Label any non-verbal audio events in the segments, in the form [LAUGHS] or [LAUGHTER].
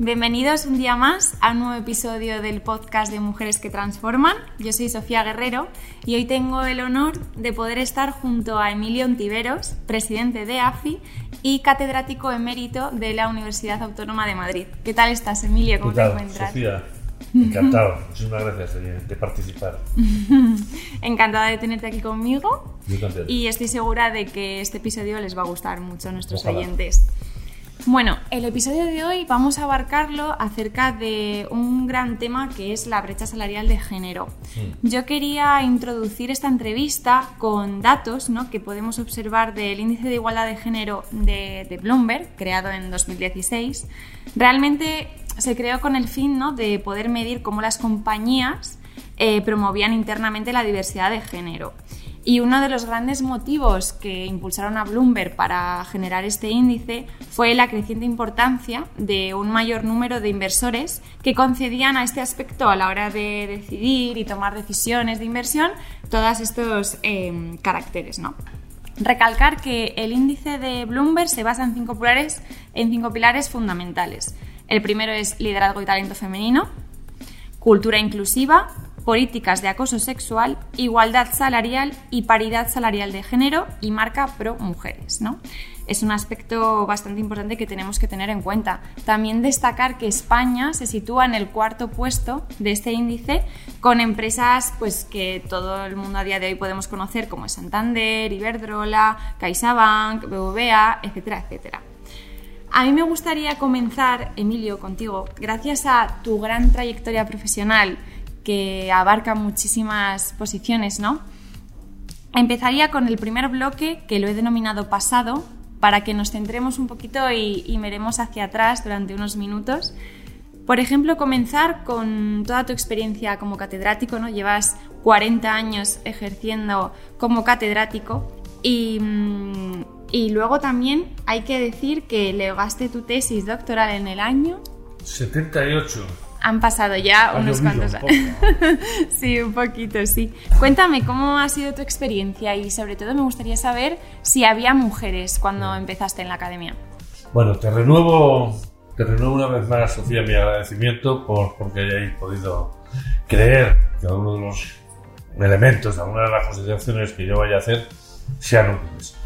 Bienvenidos un día más a un nuevo episodio del podcast de Mujeres que Transforman. Yo soy Sofía Guerrero y hoy tengo el honor de poder estar junto a Emilio Ontiveros, presidente de AFI y catedrático emérito de la Universidad Autónoma de Madrid. ¿Qué tal estás, Emilio? ¿Cómo te encuentras? Sofía? Encantado, muchísimas gracias de, participar. [LAUGHS] Encantada de tenerte aquí conmigo. Y estoy segura de que este episodio les va a gustar mucho a nuestros oyentes. Bueno, el episodio de hoy vamos a abarcarlo acerca de un gran tema que es la brecha salarial de género. Yo quería introducir esta entrevista con datos ¿no? que podemos observar del índice de igualdad de género de, Bloomberg, creado en 2016. Realmente se creó con el fin ¿no? de poder medir cómo las compañías eh, promovían internamente la diversidad de género. Y uno de los grandes motivos que impulsaron a Bloomberg para generar este índice fue la creciente importancia de un mayor número de inversores que concedían a este aspecto a la hora de decidir y tomar decisiones de inversión todos estos em, caracteres. ¿no? Recalcar que el índice de Bloomberg se basa en cinco pilares, en cinco pilares fundamentales. El primero es liderazgo y talento femenino, cultura inclusiva, políticas de acoso sexual, igualdad salarial y paridad salarial de género y marca pro mujeres. ¿no? Es un aspecto bastante importante que tenemos que tener en cuenta. También destacar que España se sitúa en el cuarto puesto de este índice con empresas pues, que todo el mundo a día de hoy podemos conocer como Santander, Iberdrola, CaixaBank, BBVA, etcétera, etcétera. A mí me gustaría comenzar, Emilio, contigo, gracias a tu gran trayectoria profesional que abarca muchísimas posiciones, ¿no? Empezaría con el primer bloque, que lo he denominado pasado, para que nos centremos un poquito y, y miremos hacia atrás durante unos minutos. Por ejemplo, comenzar con toda tu experiencia como catedrático, ¿no? Llevas 40 años ejerciendo como catedrático y, mm, y luego también hay que decir que legaste tu tesis doctoral en el año 78. Han pasado ya unos cuantos años. [LAUGHS] sí, un poquito, sí. Cuéntame cómo ha sido tu experiencia y sobre todo me gustaría saber si había mujeres cuando empezaste en la academia. Bueno, te renuevo, te renuevo una vez más, Sofía, mi agradecimiento por porque hayáis podido creer que alguno de los elementos, alguna de las consideraciones que yo vaya a hacer sean útiles.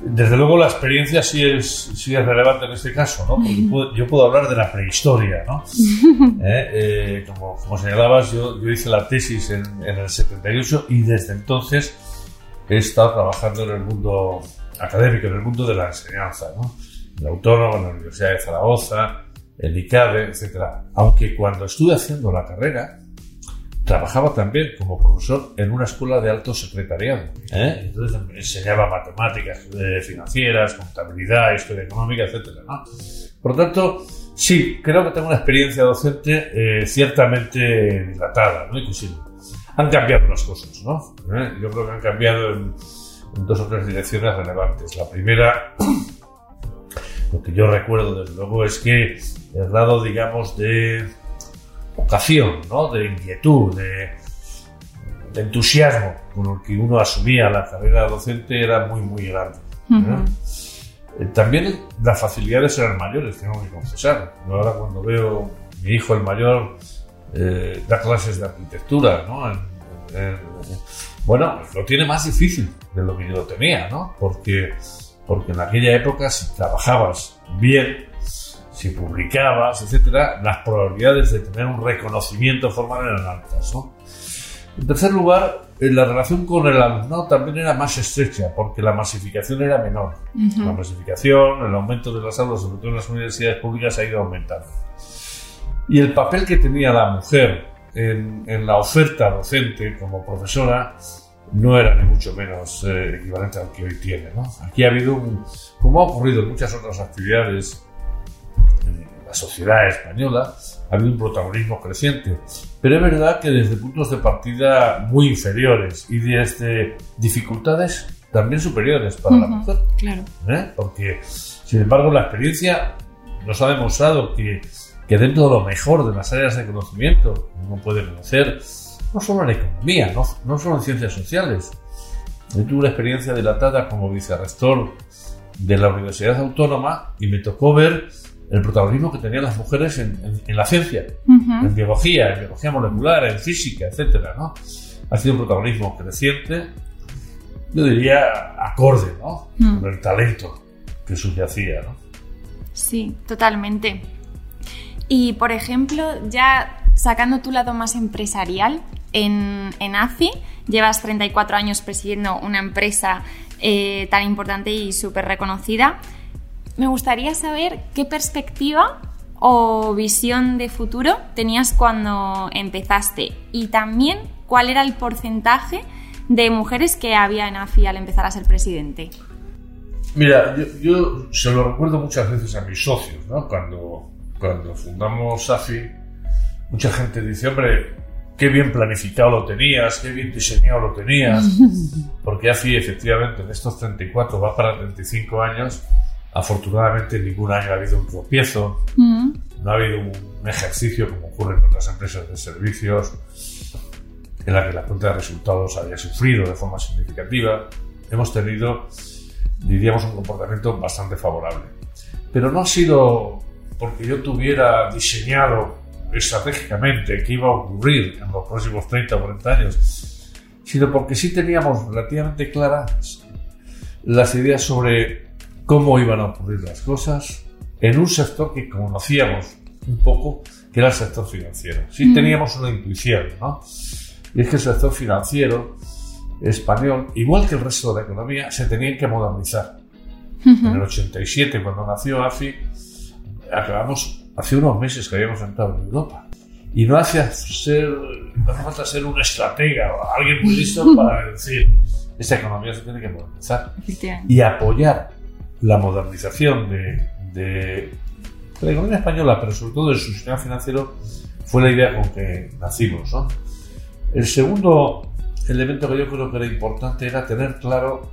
Desde luego la experiencia sí es, sí es relevante en este caso, ¿no? Porque yo puedo hablar de la prehistoria, ¿no? [LAUGHS] ¿Eh? Eh, como, como, señalabas, yo, yo, hice la tesis en, en, el 78 y desde entonces he estado trabajando en el mundo académico, en el mundo de la enseñanza, ¿no? En la Autónoma, en la Universidad de Zaragoza, en ICADE, etc. Aunque cuando estuve haciendo la carrera, trabajaba también como profesor en una escuela de alto secretariado. ¿eh? Entonces enseñaba matemáticas eh, financieras, contabilidad, historia económica, etc. Por lo tanto, sí, creo que tengo una experiencia docente eh, ciertamente dilatada ¿no? y han cambiado las cosas. ¿no? Yo creo que han cambiado en, en dos o tres direcciones relevantes. La primera, [CLEARS THROAT] lo que yo recuerdo desde luego es que el grado, digamos, de vocación, ¿no? de inquietud, de, entusiasmo con el que uno asumía la carrera docente era muy, muy grande. Eh, también las facilidades eran mayores, tengo que confesar. Ahora cuando veo mi hijo el mayor eh, da clases de arquitectura, ¿no? bueno, lo tiene más difícil de lo que yo lo tenía, ¿no? Porque, porque en aquella época si trabajabas bien, si publicabas, etcétera, las probabilidades de tener un reconocimiento formal eran altas. En tercer lugar, eh, la relación con el alumnado también era más estrecha, porque la masificación era menor. La masificación, el aumento de las aulas, sobre todo en las universidades públicas, ha ido aumentando. Y el papel que tenía la mujer en, la oferta docente como profesora no era ni mucho menos eh, equivalente al que hoy tiene. Aquí ha habido, un, como ha ocurrido en muchas otras actividades la sociedad española ha habido un protagonismo creciente. Pero es verdad que desde puntos de partida muy inferiores y desde dificultades también superiores para la mujer. Claro. ¿Eh? Porque, sin embargo, la experiencia nos ha demostrado que, que dentro de lo mejor de las áreas de conocimiento uno puede conocer, no solo en economía, no, no solo en ciencias sociales. Yo tuve una experiencia dilatada como vicerrector de la Universidad Autónoma y me tocó ver el protagonismo que tenían las mujeres en, la ciencia, en biología, en biología molecular, en física, etcétera, ¿no? Ha sido un protagonismo creciente, yo diría acorde, ¿no? Con el talento que subyacía, ¿no? Sí, totalmente. Y, por ejemplo, ya sacando tu lado más empresarial, en, en AFI llevas 34 años presidiendo una empresa eh, tan importante y súper reconocida. Me gustaría saber qué perspectiva o visión de futuro tenías cuando empezaste y también cuál era el porcentaje de mujeres que había en AFI al empezar a ser presidente. Mira, yo, se lo recuerdo muchas veces a mis socios, ¿no? Cuando, cuando fundamos AFI, mucha gente dice, hombre, qué bien planificado lo tenías, qué bien diseñado lo tenías, [LAUGHS] porque AFI efectivamente en estos 34 va para 35 años, afortunadamente ningún año ha habido un tropiezo, mm. no ha habido un ejercicio como ocurre en otras empresas de servicios, en la que la cuenta de resultados había sufrido de forma significativa, hemos tenido, diríamos, un comportamiento bastante favorable. Pero no ha sido porque yo tuviera diseñado estratégicamente qué iba a ocurrir en los próximos 30 o 40 años, sino porque sí teníamos relativamente claras las ideas sobre cómo iban a ocurrir las cosas en un sector que conocíamos un poco, que era el sector financiero. Sí mm. teníamos una intuición, ¿no? Y es que el sector financiero español, igual que el resto de la economía, se tenía que modernizar. En el 87, cuando nació AFI, acabamos hace unos meses que habíamos entrado en Europa. Y no hace, ser, no hace falta ser un estratega o alguien muy listo [LAUGHS] para decir, esta economía se tiene que modernizar. Y apoyar la modernización de, de, la economía española, pero sobre todo de su sistema financiero, fue la idea con que nacimos. ¿no? El segundo elemento que yo creo que era importante era tener claro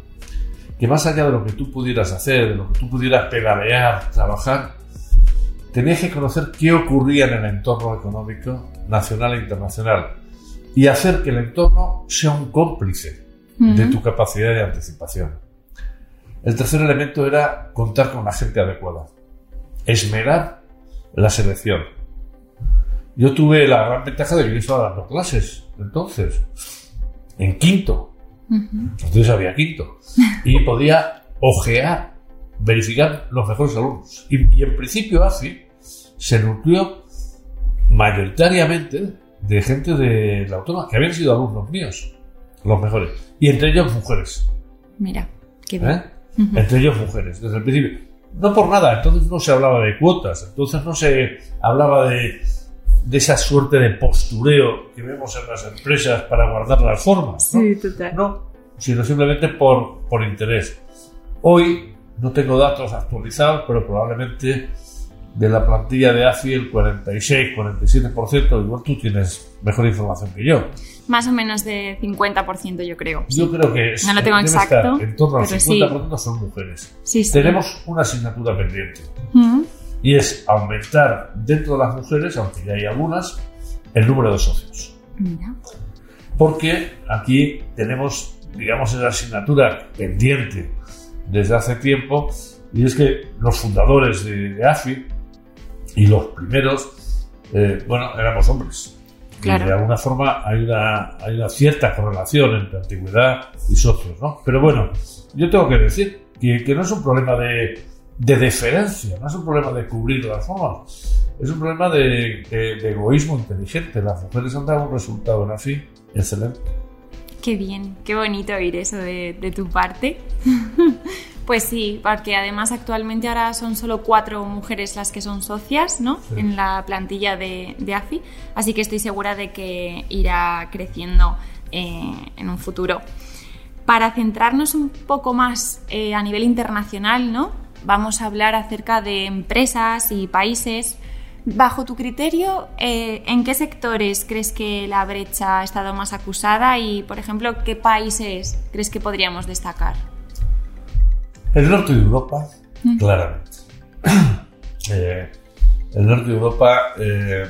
que más allá de lo que tú pudieras hacer, de lo que tú pudieras pedalear, trabajar, tenías que conocer qué ocurría en el entorno económico nacional e internacional y hacer que el entorno sea un cómplice de tu capacidad de anticipación. El tercer elemento era contar con la gente adecuada, esmerar la selección. Yo tuve la gran ventaja de que yo estaba dando clases entonces, en quinto. Entonces había quinto. Y [LAUGHS] podía ojear, verificar los mejores alumnos. Y, y en principio así se nutrió mayoritariamente de gente de la autónoma que habían sido alumnos míos, los mejores, y entre ellos mujeres. Mira, qué bien. ¿Eh? Entre ellos mujeres, desde el principio. No por nada, entonces no se hablaba de cuotas, entonces no se hablaba de, de esa suerte de postureo que vemos en las empresas para guardar las formas. ¿no? Sí, total. No, sino simplemente por, por interés. Hoy no tengo datos actualizados, pero probablemente de la plantilla de AFI el 46, 47%, igual tú tienes mejor información que yo. Más o menos de 50% yo creo. Yo creo que no lo tengo exacto. En torno al 50% son mujeres. Sí, Tenemos una asignatura pendiente y es aumentar dentro de las mujeres, aunque ya hay algunas, el número de socios. Mira. Porque aquí tenemos, digamos, esa asignatura pendiente desde hace tiempo y es que los fundadores de AFI y los primeros, eh, bueno, éramos hombres. Y de alguna forma hay una, hay una cierta correlación entre antigüedad y socios, ¿no? Pero bueno, yo tengo que decir que, que no es un problema de, de deferencia, no es un problema de cubrir las formas, es un problema de, de, egoísmo inteligente. Las mujeres han dado un resultado en así excelente. Qué bien, qué bonito oír eso de, de tu parte. [LAUGHS] Pues sí, porque además actualmente ahora son solo cuatro mujeres las que son socias ¿no? en la plantilla de, AFI, así que estoy segura de que irá creciendo eh, en un futuro. Para centrarnos un poco más eh, a nivel internacional, ¿no? vamos a hablar acerca de empresas y países. Bajo tu criterio, eh, ¿en qué sectores crees que la brecha ha estado más acusada y, por ejemplo, qué países crees que podríamos destacar? El norte de Europa, claramente. [CLEARS THROAT] Eh, el norte de Europa eh,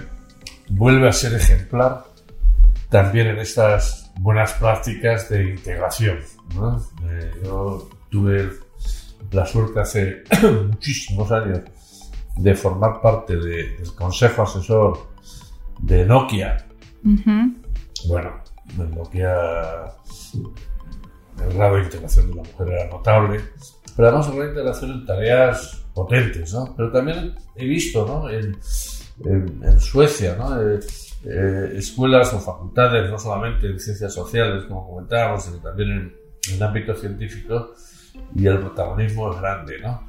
vuelve a ser ejemplar también en estas buenas prácticas de integración. Eh, yo tuve la suerte hace [CLEARS THROAT] muchísimos años de formar parte del consejo asesor de Nokia. Bueno, en Nokia el grado de integración de la mujer era notable, pero además una integración en tareas potentes, ¿no? Pero también he visto, ¿no? En, Suecia, ¿no? Eh, eh, escuelas o facultades, no solamente en ciencias sociales, como comentábamos, sino también en, en el ámbito científico, y el protagonismo es grande, ¿no?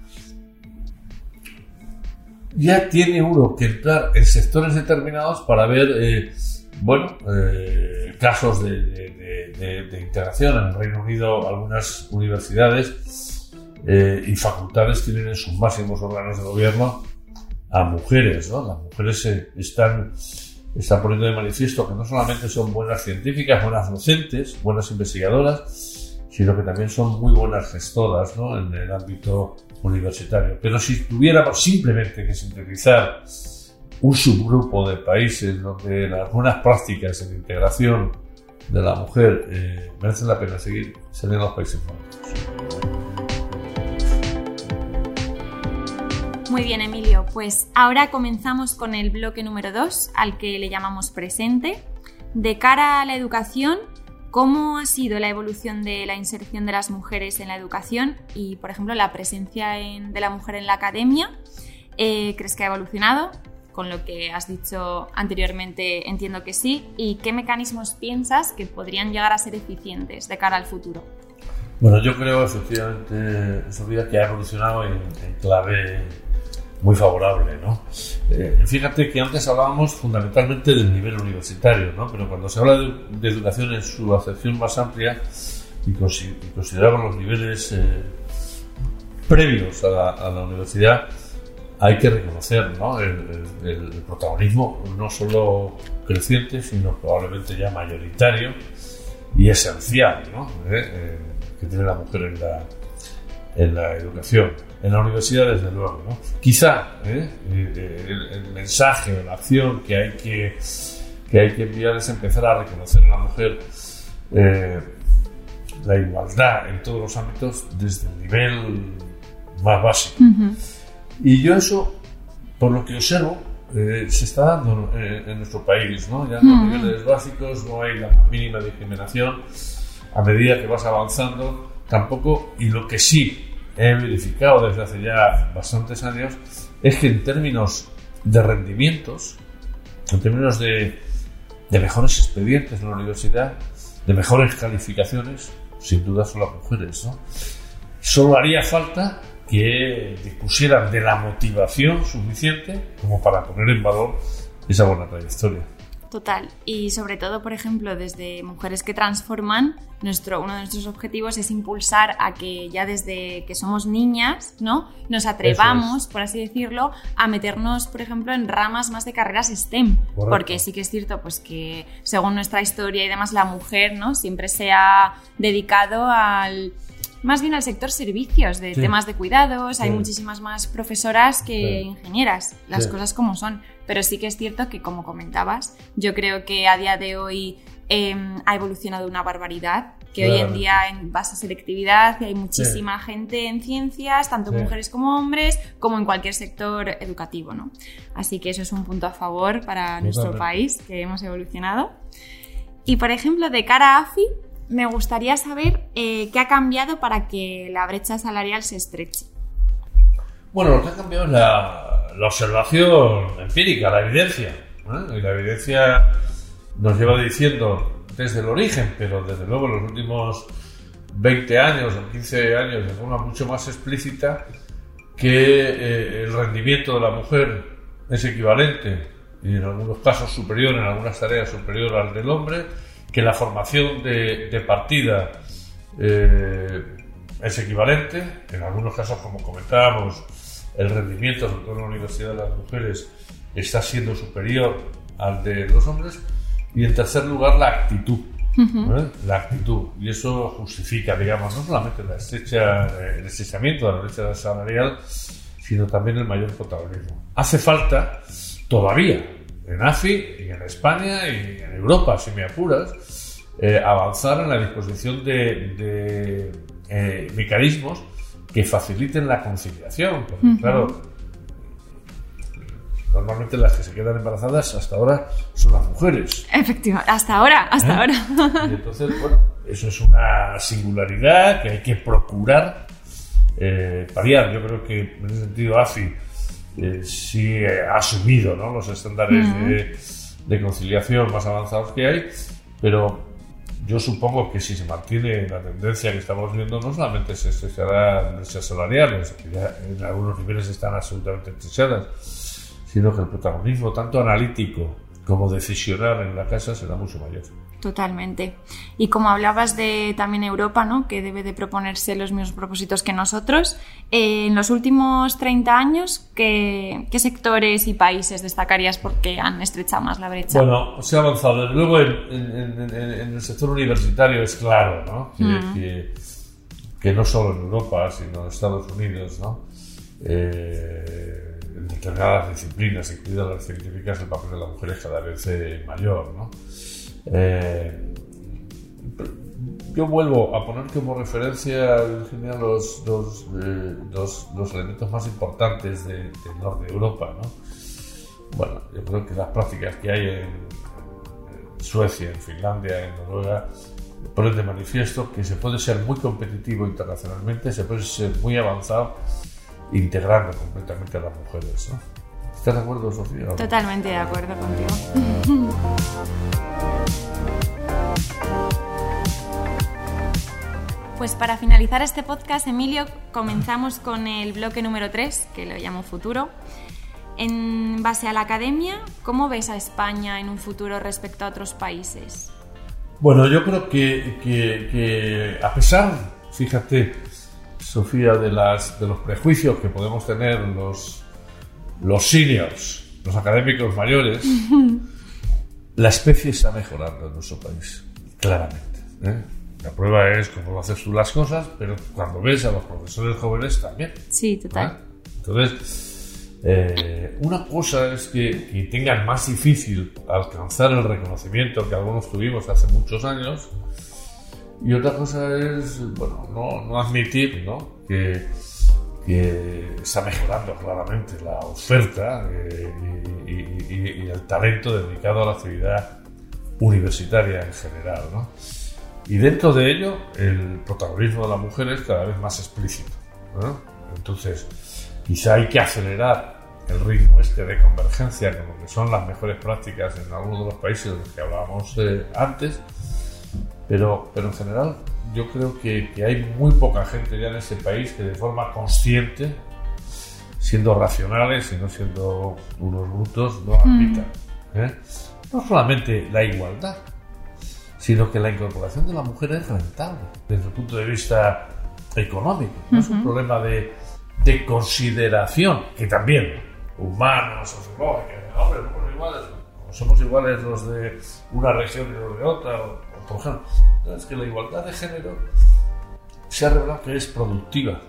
Ya tiene uno que entrar en sectores determinados para ver, eh, bueno, casos de, integración. En el Reino Unido, algunas universidades eh, y facultades tienen en sus máximos órganos de gobierno a mujeres, ¿no? Las mujeres están, están poniendo de manifiesto que no solamente son buenas científicas, buenas docentes, buenas investigadoras, sino que también son muy buenas gestoras ¿no? en el ámbito universitario. Pero si tuviéramos simplemente que sintetizar un subgrupo de países donde algunas prácticas en integración de la mujer eh, merecen la pena seguir, serían los países nórdicos. Muy bien, Emilio. Pues ahora comenzamos con el bloque número 2, al que le llamamos presente. De cara a la educación, ¿Cómo ha sido la evolución de la inserción de las mujeres en la educación y, por ejemplo, la presencia de la mujer en la academia? Eh, ¿Crees que ha evolucionado? Con lo que has dicho anteriormente, entiendo que sí. ¿Y qué mecanismos piensas que podrían llegar a ser eficientes de cara al futuro? Bueno, yo creo efectivamente, Sofía, que ha evolucionado en clave muy favorable, ¿no? Eh, fíjate que antes hablábamos fundamentalmente del nivel universitario, ¿no? Pero cuando se habla de, educación en su acepción más amplia y, consideramos los niveles eh, previos a la, universidad, hay que reconocer ¿no? el, protagonismo no solo creciente, sino probablemente ya mayoritario y esencial ¿no? Eh, que tiene la mujer en la, en la educación en la universidad, desde luego. ¿no? Quizá ¿eh? Eh, el, mensaje o la acción que hay que, que hay que enviar es empezar a reconocer en la mujer eh, la igualdad en todos los ámbitos desde el nivel más básico. Y yo eso, por lo que observo, se está dando en nuestro país, ¿no? Ya en los niveles básicos no hay la mínima discriminación a medida que vas avanzando, tampoco, y lo que sí he verificado desde hace ya bastantes años es que en términos de rendimientos, en términos de, mejores expedientes en la universidad, de mejores calificaciones, sin duda son las mujeres. Solo haría falta que dispusieran de la motivación suficiente como para poner en valor esa buena trayectoria. Total. Y sobre todo, por ejemplo, desde Mujeres que Transforman, nuestro, uno de nuestros objetivos es impulsar a que ya desde que somos niñas, ¿no? Nos atrevamos, por así decirlo, a meternos, por ejemplo, en ramas más de carreras STEM. Porque sí que es cierto, pues que según nuestra historia y demás, la mujer, ¿no? Siempre se ha dedicado al más bien al sector servicios, de temas de cuidados. Hay muchísimas más profesoras que ingenieras, las cosas como son. Pero sí que es cierto que, como comentabas, yo creo que a día de hoy em, ha evolucionado una barbaridad. Que hoy en día en base a selectividad hay muchísima gente en ciencias, tanto mujeres como hombres, como en cualquier sector educativo, ¿no? Así que eso es un punto a favor para nuestro país, que hemos evolucionado. Y por ejemplo, de cara a AFI, me gustaría saber eh, qué ha cambiado para que la brecha salarial se estreche. Bueno, lo que ha cambiado es la, observación empírica, la evidencia. Y la evidencia nos lleva diciendo desde el origen, pero desde luego en los últimos 20 años o 15 años de forma mucho más explícita, que eh, el rendimiento de la mujer es equivalente y en algunos casos superior, en algunas tareas superior al del hombre, que la formación de, partida eh, es equivalente, en algunos casos, como comentábamos, el rendimiento, sobre todo en la Universidad de las Mujeres, está siendo superior al de los hombres, y en tercer lugar, la actitud. ¿eh? La actitud. Y eso justifica, digamos, no solamente la estrecha, el estrechamiento de la brecha salarial, sino también el mayor protagonismo. Hace falta, todavía, en AFI y en España y en Europa, si me apuras, eh, avanzar en la disposición de, eh, mecanismos que faciliten la conciliación. Porque, claro, normalmente las que se quedan embarazadas hasta ahora son las mujeres. Efectivamente, hasta ahora, hasta ¿Eh? ahora. Y entonces, bueno, eso es una singularidad que hay que procurar eh, paliar. Yo creo que en ese sentido AFI eh, sí ha asumido ¿no? los estándares de, de conciliación más avanzados que hay, pero yo supongo que si se mantiene la tendencia que estamos viendo, no solamente se estrecharán brechas salariales, que ya en algunos niveles están absolutamente estrechadas, sino que el protagonismo tanto analítico como decisional en la casa será mucho mayor. Totalmente. Y como hablabas de también Europa, ¿no? que debe de proponerse los mismos propósitos que nosotros, eh, en los últimos 30 años, ¿qué, sectores y países destacarías porque han estrechado más la brecha? Bueno, se ha avanzado. Desde luego en, el sector universitario es claro ¿no? Que, no solo en Europa, sino en Estados Unidos, ¿no? Eh, en determinadas disciplinas, incluidas las científicas, el papel de la mujer es cada vez eh, mayor. ¿no? Eh, yo vuelvo a poner como referencia, Virginia, los, los, eh, los, elementos más importantes del norte de Europa. ¿no? Bueno, yo creo que las prácticas que hay en, Suecia, en Finlandia, en Noruega, ponen de manifiesto que se puede ser muy competitivo internacionalmente, se puede ser muy avanzado integrando completamente a las mujeres. ¿no? ¿Estás de acuerdo, Sofía? Totalmente de acuerdo contigo. [LAUGHS] Pues para finalizar este podcast, Emilio, comenzamos con el bloque número 3, que lo llamo Futuro. En base a la academia, ¿cómo ves a España en un futuro respecto a otros países? Bueno, yo creo que, a pesar, fíjate, Sofía, de, las, de los prejuicios que podemos tener los, los seniors, los académicos mayores, [LAUGHS] la especie está mejorando en nuestro país, claramente. ¿eh? La prueba es cómo haces tú las cosas, pero cuando ves a los profesores jóvenes también. Sí, total. Entonces, eh, una cosa es que, tengan más difícil alcanzar el reconocimiento que algunos tuvimos hace muchos años, y otra cosa es, bueno, no, admitir ¿no? Que, está mejorando claramente la oferta eh, y, el talento dedicado a la actividad universitaria en general. ¿no? Y dentro de ello, el protagonismo de la mujer es cada vez más explícito. Entonces, quizá hay que acelerar el ritmo este de convergencia con lo que son las mejores prácticas en algunos de los países de los que hablábamos eh, antes, pero, pero en general yo creo que, hay muy poca gente ya en ese país que de forma consciente, siendo racionales y no siendo unos brutos, no admitan. ¿eh? No solamente la igualdad, sino que la incorporación de la mujer es rentable desde el punto de vista económico. No es un problema de, de, consideración, que también humanos, sociológicos, hombre, somos iguales, somos iguales los de una región y los de otra, por ejemplo. Es que la igualdad de género se ha revelado que es productiva.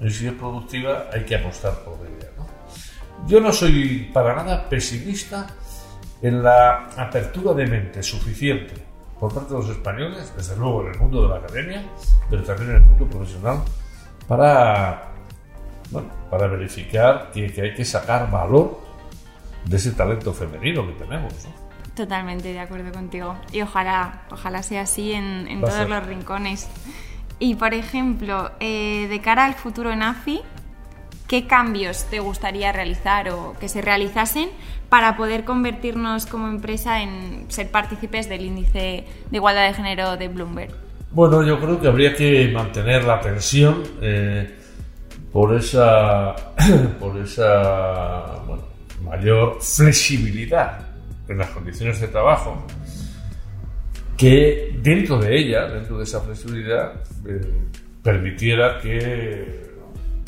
Y si es productiva, hay que apostar por ella. Yo no soy para nada pesimista en la apertura de mente suficiente por parte de los españoles, desde luego en el mundo de la academia, pero también en el mundo profesional, para, bueno, para verificar que, hay que sacar valor de ese talento femenino que tenemos. Totalmente de acuerdo contigo. Y ojalá, ojalá sea así en, todos los rincones. Y por ejemplo, eh, de cara al futuro en AFI, ¿qué cambios te gustaría realizar o que se realizasen para poder convertirnos como empresa en ser partícipes del índice de igualdad de género de Bloomberg? Bueno, yo creo que habría que mantener la tensión eh, por esa, [CLEARS THROAT] por esa mayor flexibilidad en las condiciones de trabajo que dentro de ella, dentro de esa flexibilidad, eh, permitiera que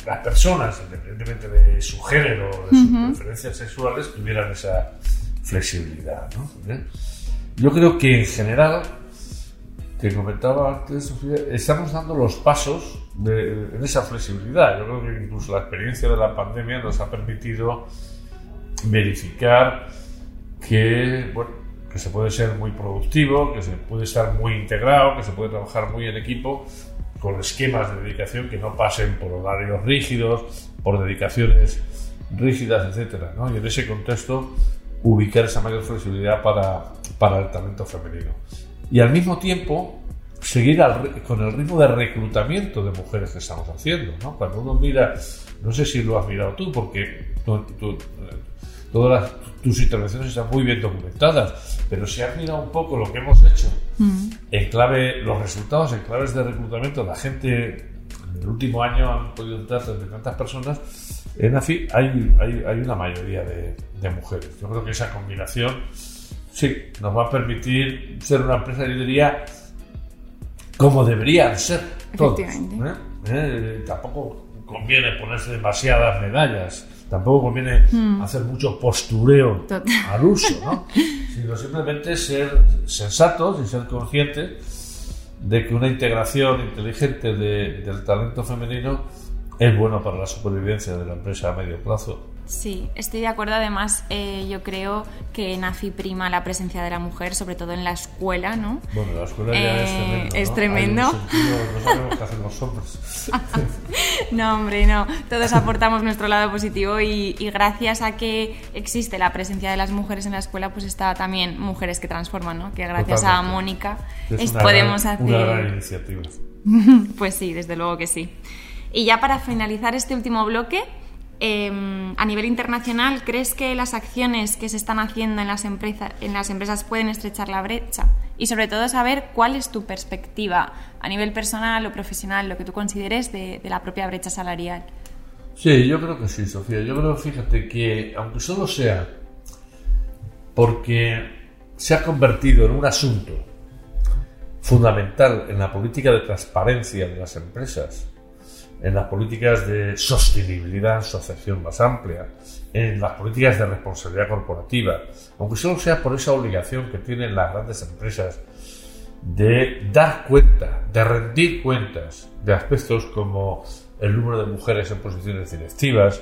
las personas, independientemente de su género, de sus preferencias sexuales, tuvieran esa flexibilidad. Yo creo que en general, que comentaba antes, Sofía, estamos dando los pasos en esa flexibilidad. Yo creo que incluso la experiencia de la pandemia nos ha permitido verificar que, bueno, que se puede ser muy productivo, que se puede estar muy integrado, que se puede trabajar muy en equipo con esquemas de dedicación que no pasen por horarios rígidos, por dedicaciones rígidas, etcétera, ¿no? Y en ese contexto ubicar esa mayor flexibilidad para, para el talento femenino. Y al mismo tiempo seguir con el ritmo de reclutamiento de mujeres que estamos haciendo, ¿no? Cuando uno mira, no sé si lo has mirado tú, porque todas tus intervenciones están muy bien documentadas, pero si has mirado un poco lo que hemos hecho mm. en clave, los resultados en claves de reclutamiento, la gente en el último año han podido entrar de tantas personas, en AFI hay, hay, hay una mayoría de, de, mujeres. Yo creo que esa combinación sí nos va a permitir ser una empresa, yo diría, como deberían ser todos. ¿eh? ¿Eh? Tampoco conviene ponerse demasiadas medallas, tampoco conviene hmm. hacer mucho postureo al uso, ¿no? [LAUGHS] sino simplemente ser sensatos y ser conscientes de que una integración inteligente del talento femenino es bueno para la supervivencia de la empresa a medio plazo Sí, estoy de acuerdo. Además, eh, yo creo que nazi prima la presencia de la mujer, sobre todo en la escuela, ¿no? Bueno, la escuela ya es eh, tremendo. Es tremendo. no sabemos qué hacen los hombres. [LAUGHS] no, hombre, no. Todos aportamos nuestro lado positivo y, gracias a que existe la presencia de las mujeres en la escuela, pues está también Mujeres que Transforman, ¿no? Que gracias a Mónica podemos hacer. Una gran iniciativa. [LAUGHS] pues sí, desde luego que sí. Y ya para finalizar este último bloque. Em, a nivel internacional, ¿crees que las acciones que se están haciendo en las, en las empresas pueden estrechar la brecha? Y sobre todo saber cuál es tu perspectiva a nivel personal o profesional, lo que tú consideres de, la propia brecha salarial. Sí, yo creo que sí, Sofía. Yo creo, fíjate, que aunque solo sea porque se ha convertido en un asunto fundamental en la política de transparencia de las empresas, en las políticas de sostenibilidad en su acepción más amplia, en las políticas de responsabilidad corporativa, aunque solo sea por esa obligación que tienen las grandes empresas de dar cuenta, de rendir cuentas de aspectos como el número de mujeres en posiciones directivas,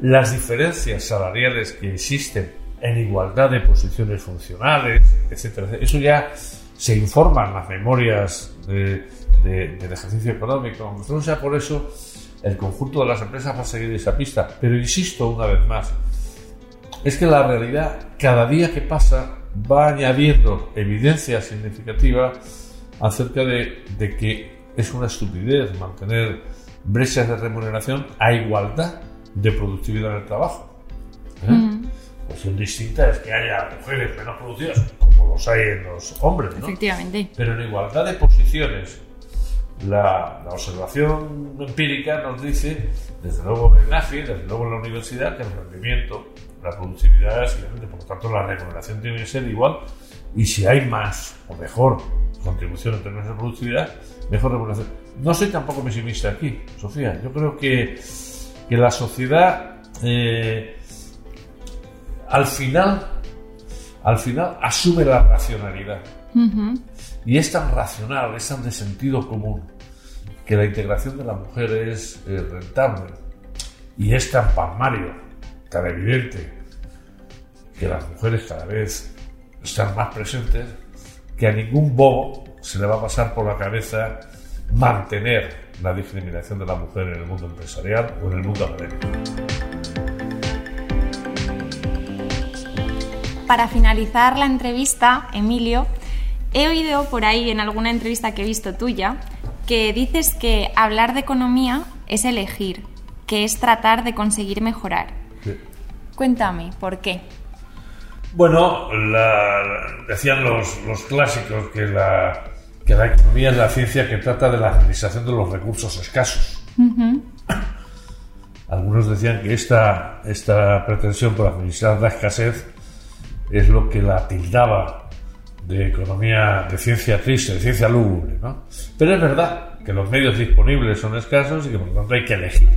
las diferencias salariales que existen en igualdad de posiciones funcionales, etcétera. Eso ya se informa en las memorias de del ejercicio económico. Aunque no sea por eso, el conjunto de las empresas va a seguir esa pista. Pero insisto una vez más, es que la realidad cada día que pasa va añadiendo evidencia significativa acerca de, que es una estupidez mantener brechas de remuneración a igualdad de productividad en el trabajo. ¿eh? Opción distinta es que haya mujeres menos producidas, como los hay en los hombres, Efectivamente. Pero en igualdad de posiciones la, observación empírica nos dice, desde luego en AFI, desde luego en la universidad, que el rendimiento, la productividad es diferente, por lo tanto la remuneración tiene que ser igual y si hay más o mejor contribución en términos de productividad, mejor remuneración. No soy tampoco pesimista aquí, Sofía. Yo creo que, que la sociedad eh, al final al final asume la racionalidad. Y es tan racional, es tan de sentido común, que la integración de la mujer es eh, rentable. Y es tan palmario, tan evidente, que las mujeres cada vez están más presentes, que a ningún bobo se le va a pasar por la cabeza mantener la discriminación de la mujer en el mundo empresarial o en el mundo académico. Para finalizar la entrevista, Emilio, He oído por ahí en alguna entrevista que he visto tuya que dices que hablar de economía es elegir, que es tratar de conseguir mejorar. Cuéntame, ¿por qué? Bueno, decían los, clásicos que la, que la economía es la ciencia que trata de la administración de los recursos escasos. Algunos decían que esta, esta pretensión por administrar la escasez es lo que la tildaba de economía de ciencia triste, de ciencia lúgubre, ¿no? Pero es verdad que los medios disponibles son escasos y que por lo tanto hay que elegir,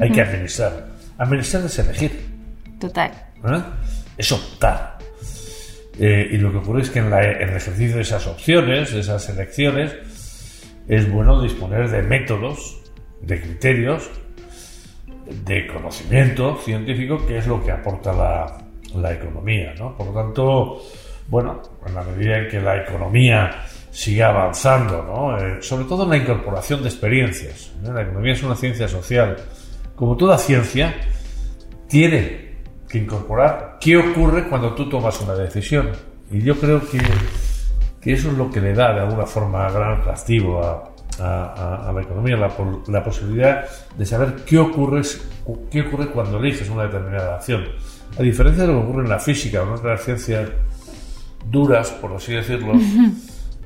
hay que administrar. Administrar es elegir. Total. ¿Eh? Es optar. Eh, y lo que ocurre es que en, el ejercicio de esas opciones, de esas elecciones, es bueno disponer de métodos, de criterios, de conocimiento científico, que es lo que aporta la, la economía. ¿no? Por lo tanto, bueno, en la medida en que la economía siga avanzando, ¿no? Eh, sobre todo en la incorporación de experiencias. La economía es una ciencia social. Como toda ciencia, tiene que incorporar qué ocurre cuando tú tomas una decisión. Y yo creo que, que eso es lo que le da de alguna forma gran atractivo a, a, la economía, la, la, posibilidad de saber qué ocurre, qué ocurre cuando eliges una determinada acción. A diferencia de lo que ocurre en la física o en otras ciencias duras, por así decirlo,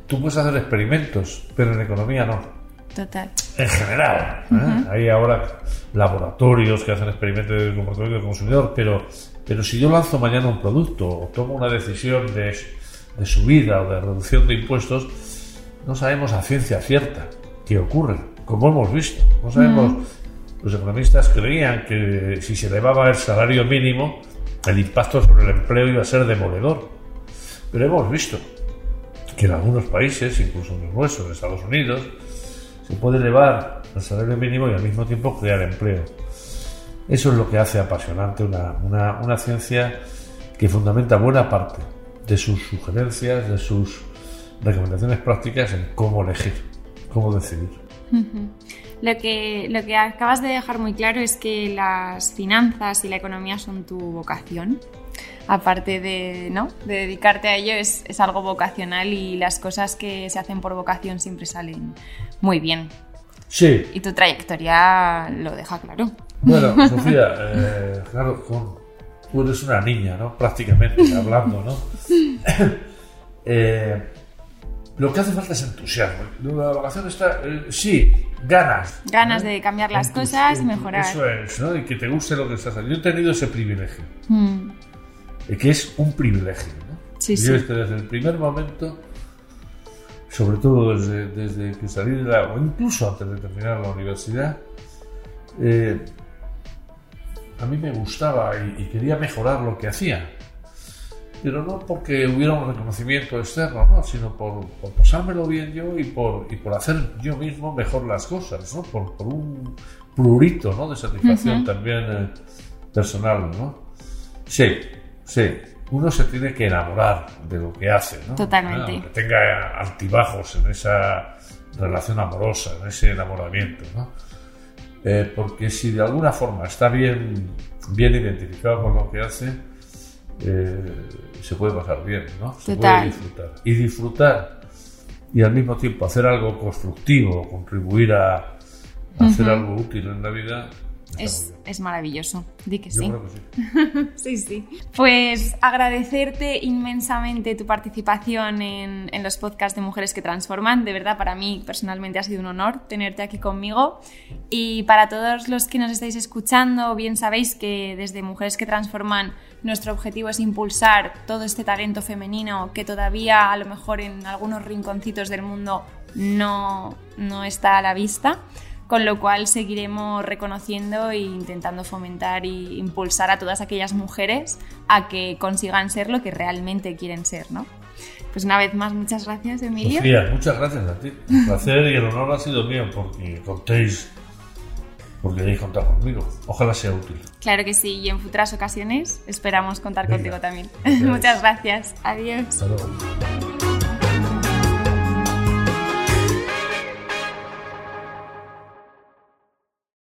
tú puedes hacer experimentos, pero en economía no. Total. En general. ¿eh? Hay ahora laboratorios que hacen experimentos de comportamiento del consumidor, pero, pero si yo lanzo mañana un producto o tomo una decisión de, de subida o de reducción de impuestos, no sabemos a ciencia cierta qué ocurre, como hemos visto. No sabemos. Los economistas creían que si se elevaba el salario mínimo, el impacto sobre el empleo iba a ser demoledor. Pero hemos visto que en algunos países, incluso en los nuestros, en Estados Unidos, se puede elevar el salario mínimo y al mismo tiempo crear empleo. Eso es lo que hace apasionante una, una, una ciencia que fundamenta buena parte de sus sugerencias, de sus recomendaciones prácticas en cómo elegir, cómo decidir. Lo que, lo que acabas de dejar muy claro es que las finanzas y la economía son tu vocación. Aparte de, ¿no? de dedicarte a ello, es, es algo vocacional y las cosas que se hacen por vocación siempre salen muy bien. Sí. Y tu trayectoria lo deja claro. Bueno, [LAUGHS] Sofía, eh, claro, tú eres una niña, ¿no? Prácticamente, hablando, ¿no? [COUGHS] eh, lo que hace falta es entusiasmo. La vocación está, eh, sí, ganas. Ganas de cambiar las cosas y mejorar. Eso es, ¿no? Y que te guste lo que estás haciendo. Yo he tenido ese privilegio. Mm. Que es un privilegio, ¿no? Sí, Yo sí. desde el primer momento, sobre todo desde, desde, que salí de la... o incluso antes de terminar la universidad, eh, a mí me gustaba y quería mejorar lo que hacía pero no porque hubiera un reconocimiento externo, ¿no? sino por, por, pasármelo bien yo y por, y por hacer yo mismo mejor las cosas, ¿no? por, por un prurito ¿no? de satisfacción también eh, personal. ¿no? Sí, sí, uno se tiene que enamorar de lo que hace, ¿no? Totalmente. que tenga altibajos en esa relación amorosa, en ese enamoramiento, ¿no? Eh, porque si de alguna forma está bien, bien identificado con lo que hace, eh, se puede pasar bien, ¿no? Se puede disfrutar. Y disfrutar y al mismo tiempo hacer algo constructivo, contribuir a, hacer algo útil en la vida, es, es, maravilloso, di que sí. sí. [LAUGHS] sí. sí, Pues agradecerte inmensamente tu participación en, en, los podcasts de Mujeres que Transforman. De verdad, para mí personalmente ha sido un honor tenerte aquí conmigo. Y para todos los que nos estáis escuchando, bien sabéis que desde Mujeres que Transforman nuestro objetivo es impulsar todo este talento femenino que todavía a lo mejor en algunos rinconcitos del mundo no, no está a la vista con lo cual seguiremos reconociendo e intentando fomentar e impulsar a todas aquellas mujeres a que consigan ser lo que realmente quieren ser, ¿no? Pues una vez más, muchas gracias, Emilio. Sofía, muchas gracias a ti. El placer y el honor ha sido mío porque contéis, porque queréis contar conmigo. Ojalá sea útil. Claro que sí, y en futuras ocasiones esperamos contar contigo también. [LAUGHS] muchas gracias. Adiós. Hasta luego.